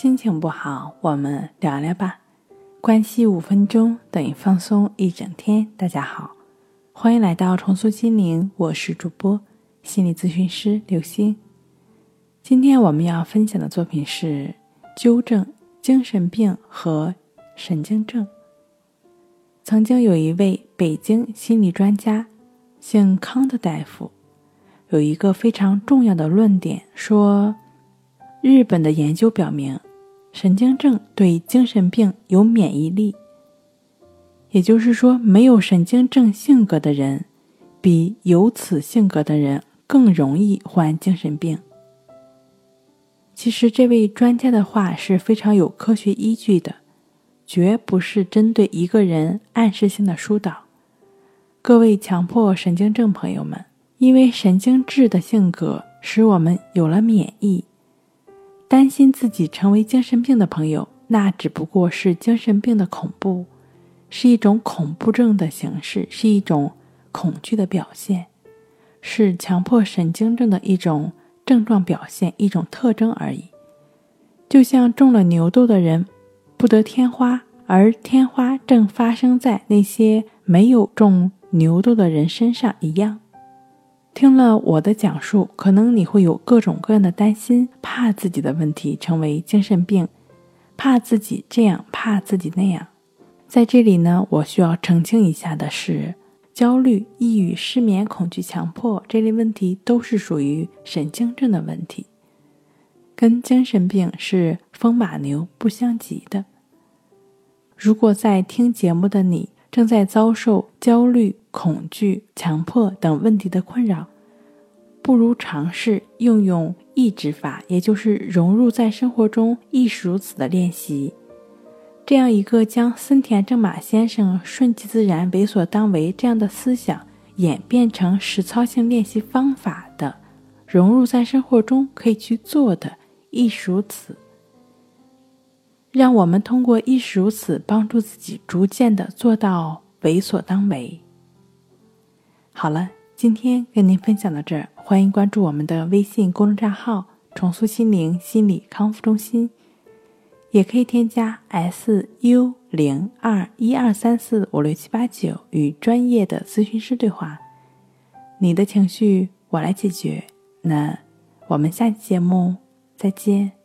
心情不好，我们聊聊吧。关系五分钟等于放松一整天。大家好，欢迎来到重塑心灵，我是主播心理咨询师刘星。今天我们要分享的作品是纠正精神病和神经症。曾经有一位北京心理专家，姓康的大夫，有一个非常重要的论点，说。日本的研究表明，神经症对精神病有免疫力。也就是说，没有神经症性格的人，比有此性格的人更容易患精神病。其实，这位专家的话是非常有科学依据的，绝不是针对一个人暗示性的疏导。各位强迫神经症朋友们，因为神经质的性格使我们有了免疫。担心自己成为精神病的朋友，那只不过是精神病的恐怖，是一种恐怖症的形式，是一种恐惧的表现，是强迫神经症的一种症状表现，一种特征而已。就像中了牛痘的人不得天花，而天花正发生在那些没有中牛痘的人身上一样。听了我的讲述，可能你会有各种各样的担心，怕自己的问题成为精神病，怕自己这样，怕自己那样。在这里呢，我需要澄清一下的是，焦虑、抑郁、失眠、恐惧、强迫这类问题都是属于神经症的问题，跟精神病是风马牛不相及的。如果在听节目的你，正在遭受焦虑、恐惧、强迫等问题的困扰，不如尝试用用抑制法，也就是融入在生活中亦是如此的练习。这样一个将森田正马先生“顺其自然，为所当为”这样的思想演变成实操性练习方法的，融入在生活中可以去做的亦是如此。让我们通过亦是如此，帮助自己逐渐的做到为所当为。好了，今天跟您分享到这儿，欢迎关注我们的微信公众账号“重塑心灵心理康复中心”，也可以添加 s u 零二一二三四五六七八九与专业的咨询师对话。你的情绪我来解决。那我们下期节目再见。